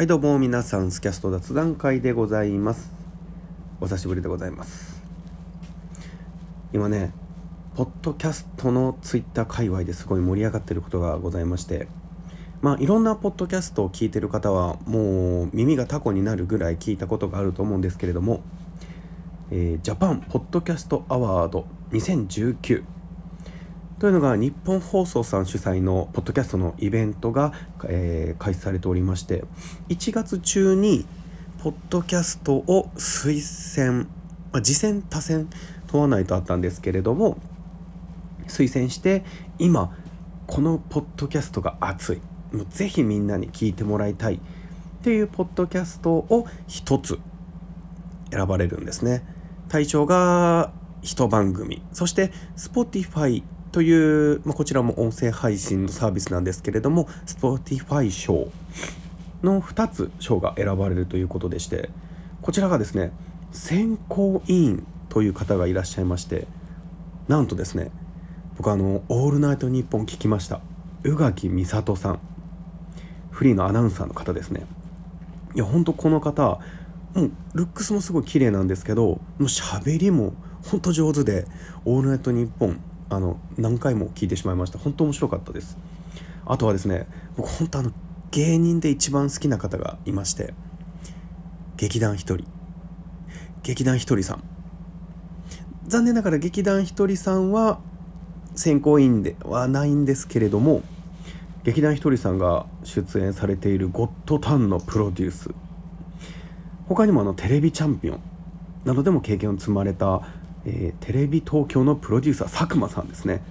はいどうも皆さんスキャスト雑談会でございます。お久しぶりでございます。今ねポッドキャストのツイッター界隈ですごい盛り上がってることがございましてまあいろんなポッドキャストを聞いてる方はもう耳がタコになるぐらい聞いたことがあると思うんですけれども、えー、ジャパンポッドキャストアワード2019というのが日本放送さん主催のポッドキャストのイベントが、えー、開始されておりまして1月中にポッドキャストを推薦、まあ、次戦多戦問わないとあったんですけれども推薦して今このポッドキャストが熱い。もうぜひみんなに聞いてもらいたい。っていうポッドキャストを一つ選ばれるんですね。対象が一番組。そして Spotify という、まあ、こちらも音声配信のサービスなんですけれども Spotify 賞の2つ賞が選ばれるということでしてこちらがですね選考委員という方がいらっしゃいましてなんとですね僕あの「オールナイトニッポン」聞きました。宇垣美里さん。フリーのアナウンサーの方ですね。いやほんとこの方もうルックスもすごい綺麗なんですけどもう喋りもほんと上手で「オールナイトニッポン」あの何回も聞いてしまいました。本当面白かったです。あとはですね僕本当あの芸人で一番好きな方がいまして劇団ひとり。劇団ひとりさん。残念ながら劇団ひとりさんは選考委員ではないんですけれども劇団ひとりさんが出演されている「ゴッドタン」のプロデュース。他にもあのテレビチャンピオンなどでも経験を積まれたえー、テレビ東京のプロデューサー佐久間さんですね。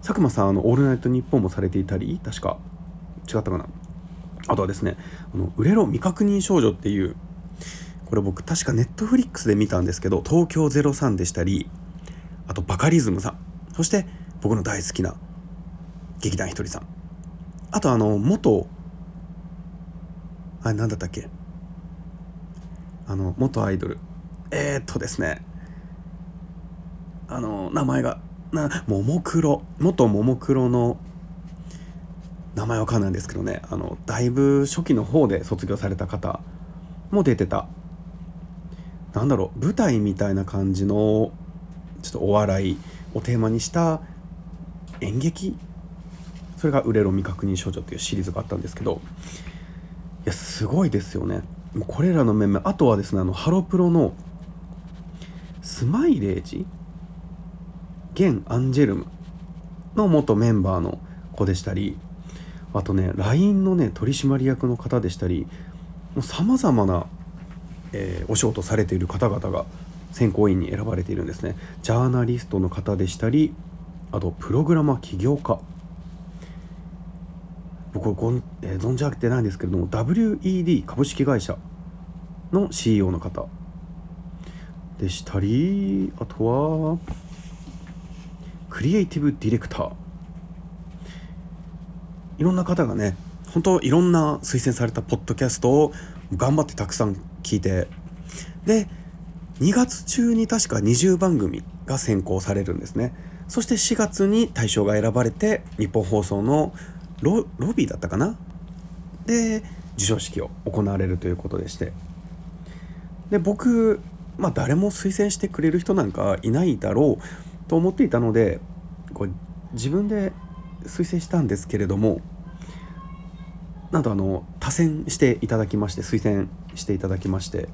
佐久間さんあの「オールナイトニッポン」もされていたり確か違ったかな。あとはですね「あの売れろ未確認少女」っていうこれ僕確かネットフリックスで見たんですけど東京03でしたりあとバカリズムさん。そして僕の大好きな劇団ひとりさん。あとあの元あれ何だったっけ？あの元アイドル。えー、っとですね。あの名前がなももクロ元ももクロの名前わかんないんですけどね。あのだいぶ初期の方で卒業された方も出てた。なんだろう舞台みたいな感じのちょっとお笑いをテーマにした演劇？それが「売れろ未確認少女」っていうシリーズがあったんですけど。いやすごいですよね。これらの面々。あとはですねあのハロプロのスマイレージ？現アンジェルムの元メンバーの子でしたりあとね LINE のね取締役の方でしたりさまざまな、えー、お仕事されている方々が選考委員に選ばれているんですね。ジャーナリストの方でしたりあとプログラマー起業家。僕ご、えー、存じ上げてないんですけれども WED 株式会社の CEO の方でしたりあとはクリエイティブディレクター。いろんな方がね本当いろんな推薦されたポッドキャストを頑張ってたくさん聞いてで2月中に確か20番組が選考されるんですね。そして4月に大賞が選ばれて日本放送のロロビーだったかな？で授賞式を行われるということでして。で僕まあ誰も推薦してくれる人なんかいないだろう。と思っていたのでこれ自分で推薦したんですけれどもなんとあの多選していただきまして推薦していただきまして。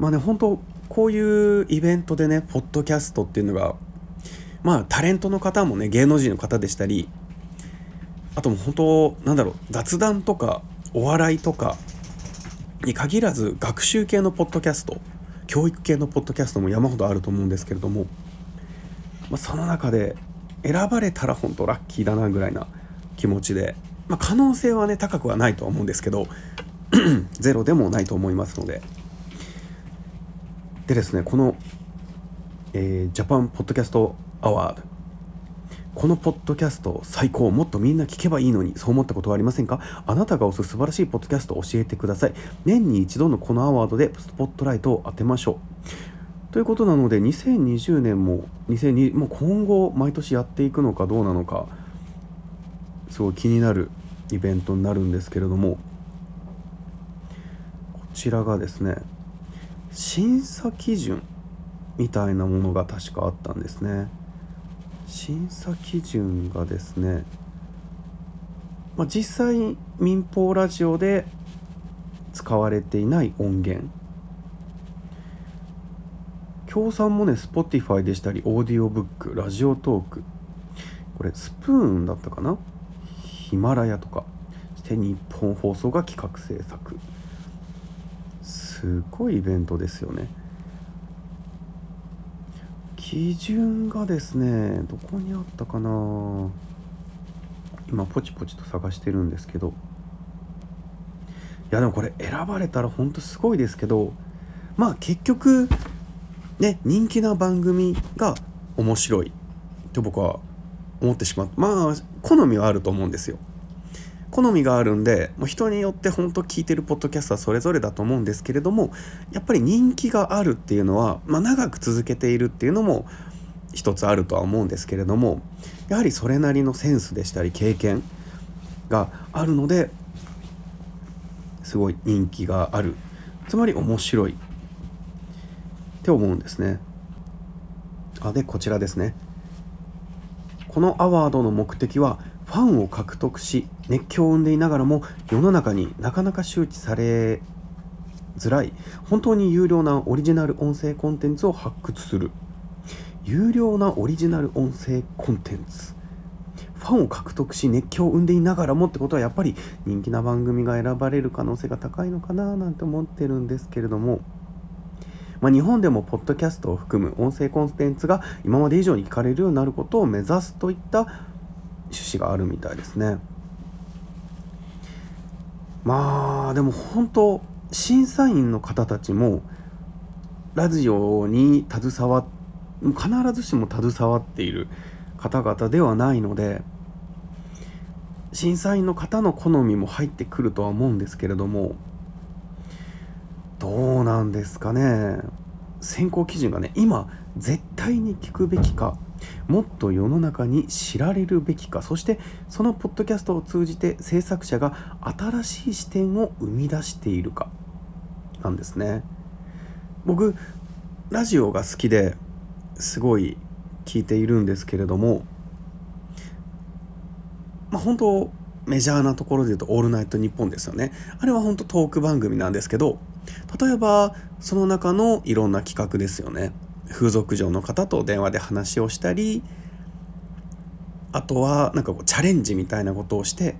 まあね本当こういうイベントでねポッドキャストっていうのがまあタレントの方もね芸能人の方でしたりあともう本当なんだろう雑談とかお笑いとかに限らず学習系のポッドキャスト教育系のポッドキャストも山ほどあると思うんですけれどもまあ、その中で選ばれたら本当ラッキーだなぐらいな気持ちで、まあ、可能性はね高くはないとは思うんですけど ゼロでもないと思いますので。でですねこの、えー、ジャパンポッドキャストアワード。このポッドキャスト最高もっとみんな聞けばいいのにそう思ったことはありませんか？あなたが推す素晴らしいポッドキャストを教えてください。年に一度のこのアワードでスポットライトを当てましょう。ということなので2020年も2020もう今後毎年やっていくのかどうなのかすごい気になるイベントになるんですけれどもこちらがですね審査基準みたいなものが確かあったんですね。審査基準がですね、まあ、実際民放ラジオで使われていない音源協賛もね Spotify でしたりオーディオブックラジオトーク。これスプーンだったかな？ヒマラヤとか。そして日本放送が企画制作。すごいイベントですよね。基準がですねどこにあったかな？今ポチポチと探してるんですけど。いやでもこれ選ばれたらほんとすごいですけど。まあ結局ね人気な番組が面白いと僕は思ってしまう。まあ好みはあると思うんですよ。好みがあるんでもう人によって本当聞いてるポッドキャストはそれぞれだと思うんですけれどもやっぱり人気があるっていうのは、まあ、長く続けているっていうのも一つあるとは思うんですけれどもやはりそれなりのセンスでしたり経験があるのですごい人気がある。つまり面白い。って思うんですね。あでこちらですね。このアワードの目的はファンを獲得し熱狂を生んでいながらも世の中になかなか周知されづらい本当に有料なオリジナル音声コンテンツを発掘する。有料なオリジナル音声コンテンツ。ファンを獲得し熱狂を生んでいながらもってことはやっぱり人気な番組が選ばれる可能性が高いのかななんて思ってるんですけれども、まあ、日本でもポッドキャストを含む音声コンテンツが今まで以上に聞かれるようになることを目指すといった趣旨があるみたいですね。まあでも本当審査員の方たちもラジオに携わっ必ずしも携わっている方々ではないので審査員の方の好みも入ってくるとは思うんですけれどもどうなんですかね。選考基準がね今絶対に聞くべきかもっと世の中に知られるべきかそしてそのポッドキャストを通じて制作者が新しい視点を生み出しているかなんですね。僕ラジオが好きですごい聞いているんですけれどもまあ本当メジャーなところで言うと「オールナイトニッポン」ですよね。あれは本当トーク番組なんですけど例えばその中のいろんな企画ですよね。風俗嬢の方と電話で話をしたりあとはなんかこうチャレンジみたいなことをして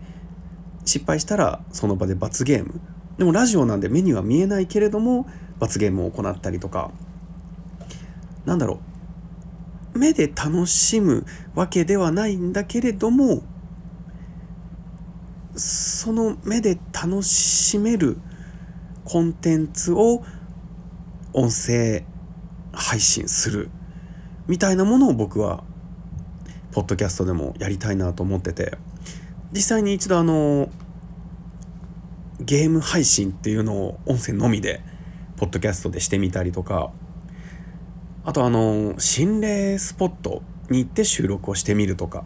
失敗したらその場で罰ゲーム。でもラジオなんで目には見えないけれども罰ゲームを行ったりとか。なんだろう。目で楽しむわけではないんだけれどもその目で楽しめるコンテンツを音声配信するみたいなものを僕はポッドキャストでもやりたいなと思ってて実際に一度あのゲーム配信っていうのを音声のみでポッドキャストでしてみたりとかあとあの心霊スポットに行って収録をしてみるとか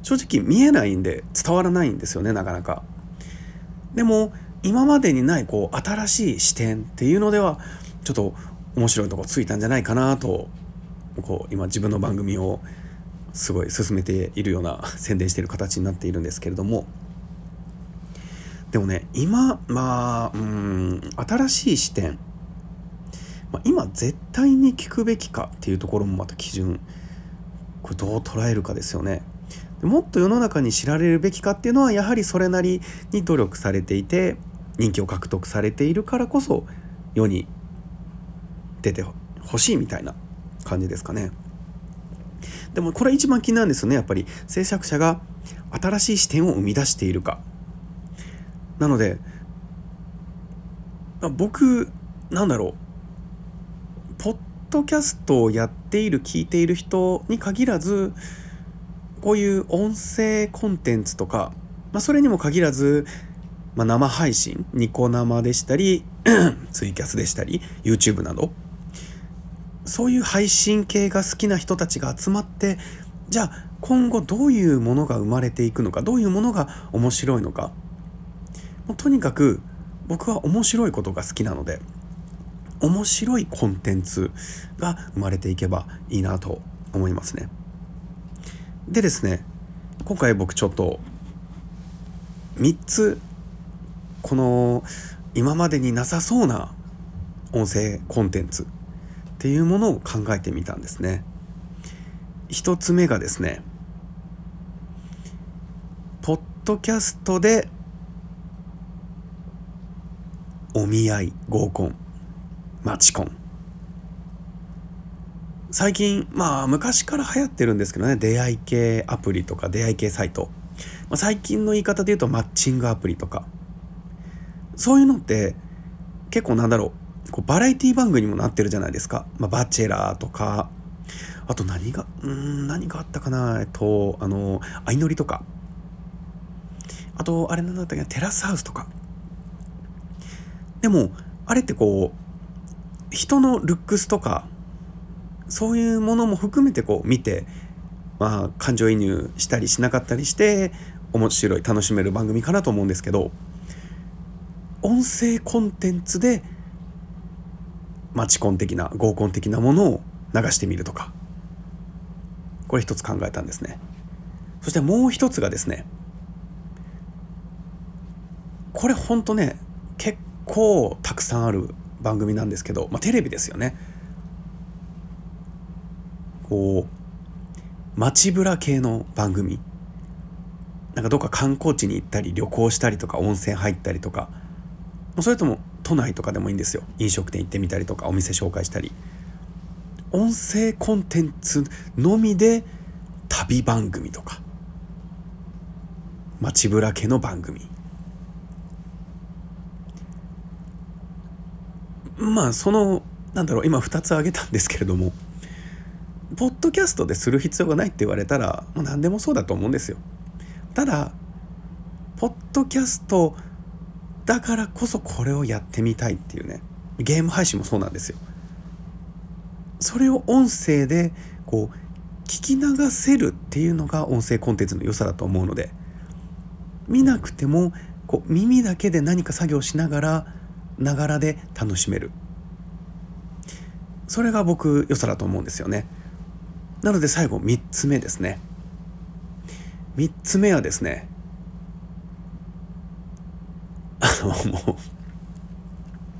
正直見えないんで伝わらないんですよねなかなか。でも今までにないこう新しい視点っていうのではちょっと面白いとこついたんじゃないかなとこう今自分の番組をすごい進めているような宣伝している形になっているんですけれども。でもね今まあうん新しい視点、まあ、今絶対に聞くべきかっていうところもまた基準。これどう捉えるかですよね。もっと世の中に知られるべきかっていうのはやはりそれなりに努力されていて人気を獲得されているからこそ世に出てほしいみたいな感じですかね。でもこれ一番気になるんですよねやっぱり制作者が新しい視点を生み出しているか。なので僕なんだろうポッドキャストをやっている聞いている人に限らずこういう音声コンテンツとか、まあ、それにも限らず、まあ、生配信ニコ生でしたり ツイキャスでしたり YouTube など。そういう配信系が好きな人たちが集まってじゃあ今後どういうものが生まれていくのかどういうものが面白いのか。もうとにかく僕は面白いことが好きなので面白いコンテンツが生まれていけばいいなと思いますね。でですね今回僕ちょっと3つこの今までになさそうな音声コンテンツっていうものを考えてみたんですね。1つ目がですねポッドキャストでお見合い合コンマチコン。最近まあ昔から流行ってるんですけどね出会い系アプリとか出会い系サイト、まあ、最近の言い方で言うとマッチングアプリとか。そういうのって結構なんだろうこうバラエティ番組にもなってるじゃないですか、まあ、バチェラーとか。あと何がうん何があったかな。えっとあの相乗りとか。あとあれなんだったっけテラスハウスとか。でもあれってこう人のルックスとかそういうものも含めてこう見てまあ感情移入したりしなかったりして面白い楽しめる番組かなと思うんですけど。音声コンテンツでマチコン的な合コン的なものを流してみるとか。これ一つ考えたんですね。そしてもう一つがですねこれほんとね結構たくさんある番組なんですけど、まあ、テレビですよね。こう街ぶら系の番組。なんかどっか観光地に行ったり旅行したりとか温泉入ったりとかそれとも都内とかでもいいんですよ。飲食店行ってみたりとかお店紹介したり。音声コンテンツのみで旅番組とか。街ぶら系の番組。まあそのなんだろう今2つ挙げたんですけれどもポッドキャストでする必要がないって言われたらもう何でもそうだと思うんですよ。ただポッドキャストだからこそこれをやってみたいっていうね。ゲーム配信もそうなんですよ。それを音声でこう聞き流せるっていうのが音声コンテンツの良さだと思うので。見なくてもこう耳だけで何か作業しながらながらで楽しめる。それが僕良さだと思うんですよね。なので最後3つ目ですね。3つ目はですねあのもう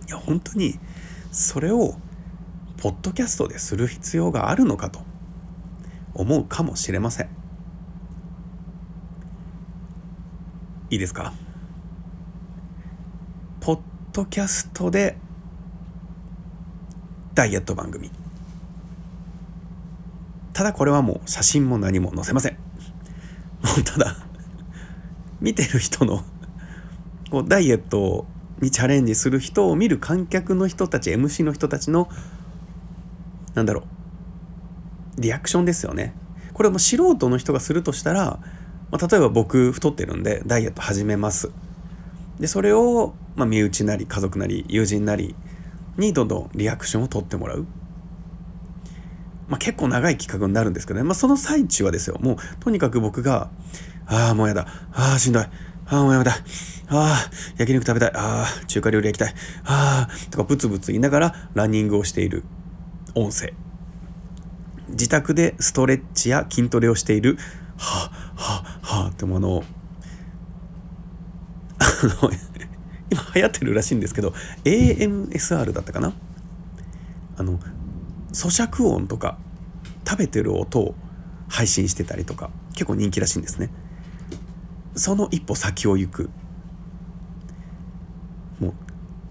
いや本当にそれをポッドキャストでする必要があるのかと思うかもしれません。いいですか？ポッドキャストでダイエット番組。ただこれはもう写真も何も載せません。もうただ見てる人のこうダイエットにチャレンジする人を見る観客の人たち MC の人たちのなんだろうリアクションですよね。これも素人の人がするとしたら、まあ、例えば僕太ってるんでダイエット始めます。でそれを、まあ、身内なり家族なり友人なりにどんどんリアクションを取ってもらう、まあ、結構長い企画になるんですけどね、まあ、その最中はですよ。もうとにかく僕が「ああもうやだ。ああしんどい。ああもうやめた。ああ焼肉食べたい。ああ中華料理焼きたい。ああ」とかブツブツ言いながらランニングをしている音声。自宅でストレッチや筋トレをしているはあはあはあってものを。あの 今流行ってるらしいんですけど AMSR だったかな？あの咀嚼音とか食べてる音を配信してたりとか結構人気らしいんですね。その一歩先を行く。もう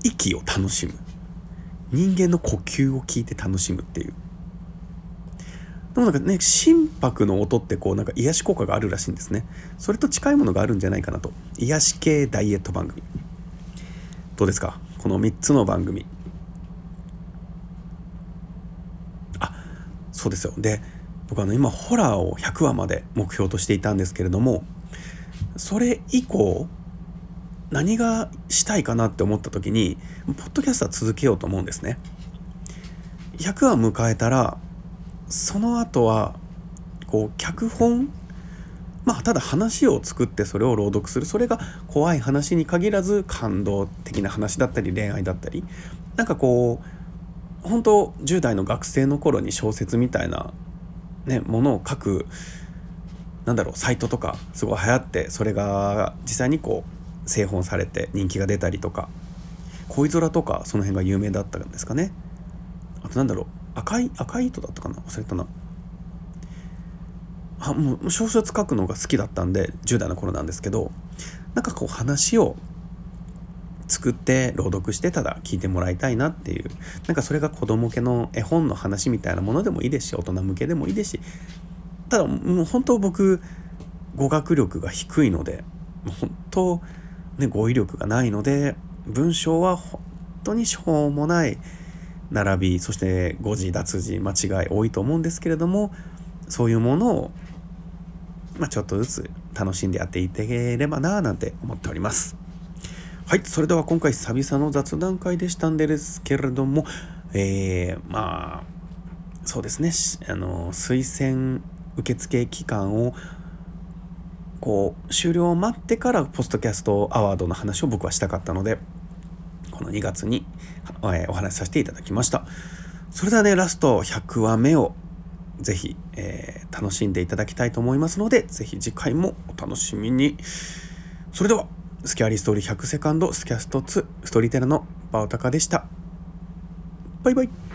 息を楽しむ。人間の呼吸を聞いて楽しむっていう。でもなんかね心拍の音ってこうなんか癒し効果があるらしいんですね。それと近いものがあるんじゃないかなと。癒し系ダイエット番組。どうですか？この3つの番組。あそうですよ。で僕あの今ホラーを100話まで目標としていたんですけれどもそれ以降何がしたいかなって思った時にポッドキャストは続けようと思うんですね。100話迎えたらその後はこう脚本まあただ話を作ってそれを朗読する。それが怖い話に限らず感動的な話だったり恋愛だったり。なんかこう本当10代の学生の頃に小説みたいな、ね、ものを書くなんだろうサイトとかすごい流行ってそれが実際にこう製本されて人気が出たりとか恋空とかその辺が有名だったんですかね。あとなんだろう赤い赤い糸だったかな？忘れたな。あもう小説書くのが好きだったんで10代の頃なんですけどなんかこう話を作って朗読してただ聞いてもらいたいなっていうなんかそれが子供向けの絵本の話みたいなものでもいいですし大人向けでもいいですしただもう本当僕語学力が低いので本当ね語彙力がないので文章は本当にしょうもない並びそして誤字脱字間違い多いと思うんですけれどもそういうものを、まあ、ちょっとずつ楽しんでやっていければななんて思っております。はいそれでは今回久々の雑談会でしたんですけれどもえー、まあそうですねあの推薦受付期間をこう終了を待ってからポストキャストアワードの話を僕はしたかったのでこの2月に、えお話しさせていただきました。それではねラスト100話目をぜひ、えー、楽しんでいただきたいと思いますのでぜひ次回もお楽しみに。それではスキャリーストーリー100セカンドスキャスト2ストーリーテラのバオタカでした。バイバイ。